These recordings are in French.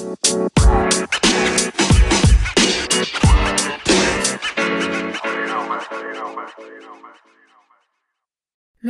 Le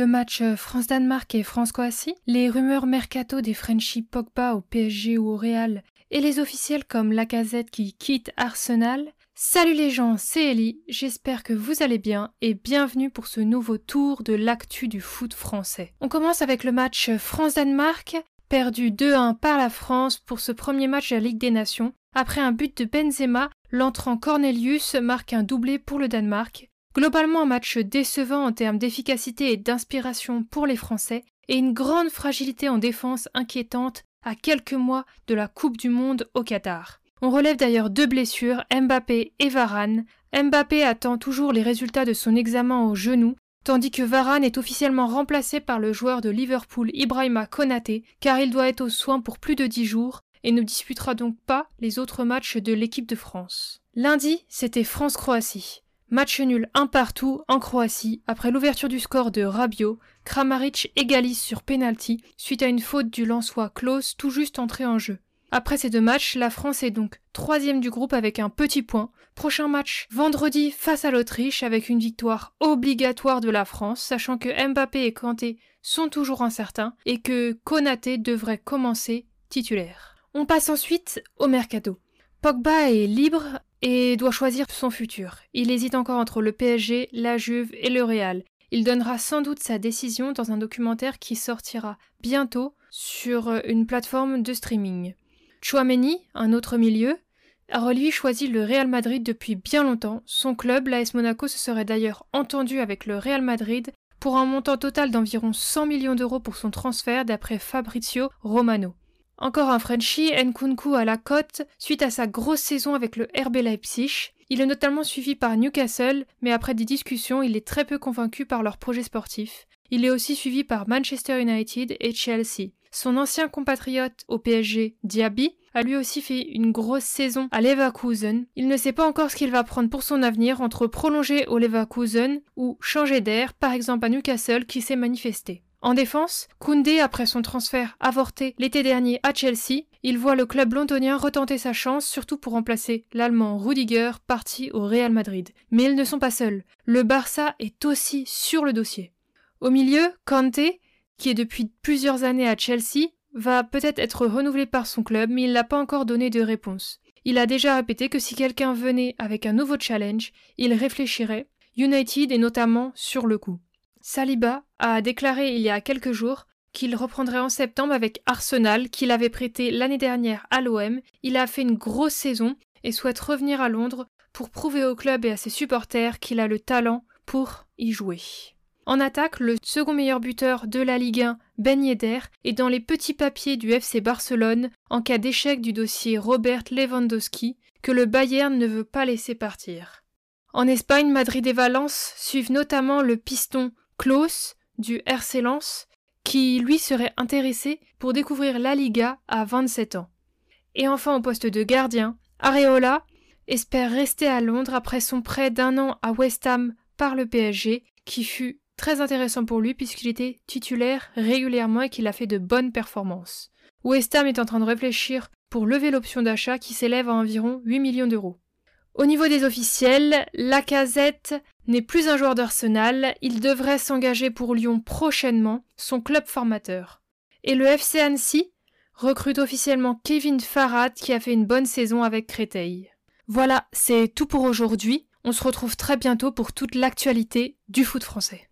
match France-Danemark et France-Croatie, les rumeurs mercato des Frenchies Pogba au PSG ou au Real, et les officiels comme Lacazette qui quitte Arsenal. Salut les gens, c'est Ellie, j'espère que vous allez bien et bienvenue pour ce nouveau tour de l'actu du foot français. On commence avec le match France-Danemark, perdu 2-1 par la France pour ce premier match de la Ligue des Nations. Après un but de Benzema, l'entrant Cornelius marque un doublé pour le Danemark. Globalement un match décevant en termes d'efficacité et d'inspiration pour les Français, et une grande fragilité en défense inquiétante à quelques mois de la Coupe du Monde au Qatar. On relève d'ailleurs deux blessures, Mbappé et Varane. Mbappé attend toujours les résultats de son examen au genou, tandis que Varane est officiellement remplacé par le joueur de Liverpool Ibrahima Konaté, car il doit être aux soins pour plus de dix jours et ne disputera donc pas les autres matchs de l'équipe de France. Lundi, c'était France-Croatie. Match nul un partout en Croatie après l'ouverture du score de Rabiot. Kramaric égalise sur penalty suite à une faute du Lançois Klaus tout juste entré en jeu. Après ces deux matchs, la France est donc troisième du groupe avec un petit point. Prochain match vendredi face à l'Autriche avec une victoire obligatoire de la France, sachant que Mbappé et Kanté sont toujours incertains et que Konaté devrait commencer titulaire. On passe ensuite au mercato. Pogba est libre et doit choisir son futur. Il hésite encore entre le PSG, la Juve et le Real. Il donnera sans doute sa décision dans un documentaire qui sortira bientôt sur une plateforme de streaming. Chouameni, un autre milieu, a lui choisi le Real Madrid depuis bien longtemps. Son club, l'AS Monaco, se serait d'ailleurs entendu avec le Real Madrid pour un montant total d'environ 100 millions d'euros pour son transfert d'après Fabrizio Romano. Encore un Frenchie, Nkunku à la cote, suite à sa grosse saison avec le RB Leipzig. Il est notamment suivi par Newcastle, mais après des discussions, il est très peu convaincu par leur projet sportif. Il est aussi suivi par Manchester United et Chelsea. Son ancien compatriote au PSG, Diaby, a lui aussi fait une grosse saison à Leverkusen. Il ne sait pas encore ce qu'il va prendre pour son avenir entre prolonger au Leverkusen ou changer d'air, par exemple à Newcastle qui s'est manifesté. En défense, Koundé, après son transfert avorté l'été dernier à Chelsea, il voit le club londonien retenter sa chance, surtout pour remplacer l'Allemand Rudiger, parti au Real Madrid. Mais ils ne sont pas seuls. Le Barça est aussi sur le dossier. Au milieu, Kanté, qui est depuis plusieurs années à Chelsea, va peut-être être renouvelé par son club, mais il n'a pas encore donné de réponse. Il a déjà répété que si quelqu'un venait avec un nouveau challenge, il réfléchirait. United est notamment sur le coup. Saliba a déclaré il y a quelques jours qu'il reprendrait en septembre avec Arsenal, qu'il avait prêté l'année dernière à l'OM. Il a fait une grosse saison et souhaite revenir à Londres pour prouver au club et à ses supporters qu'il a le talent pour y jouer. En attaque, le second meilleur buteur de la Ligue 1, Ben est dans les petits papiers du FC Barcelone en cas d'échec du dossier Robert Lewandowski, que le Bayern ne veut pas laisser partir. En Espagne, Madrid et Valence suivent notamment le piston Klaus du RC Lens, qui lui serait intéressé pour découvrir la Liga à 27 ans. Et enfin au poste de gardien, Areola espère rester à Londres après son prêt d'un an à West Ham par le PSG, qui fut très intéressant pour lui puisqu'il était titulaire régulièrement et qu'il a fait de bonnes performances. West Ham est en train de réfléchir pour lever l'option d'achat qui s'élève à environ 8 millions d'euros. Au niveau des officiels, Lacazette n'est plus un joueur d'Arsenal, il devrait s'engager pour Lyon prochainement, son club formateur. Et le FC Annecy recrute officiellement Kevin Farad qui a fait une bonne saison avec Créteil. Voilà, c'est tout pour aujourd'hui. On se retrouve très bientôt pour toute l'actualité du foot français.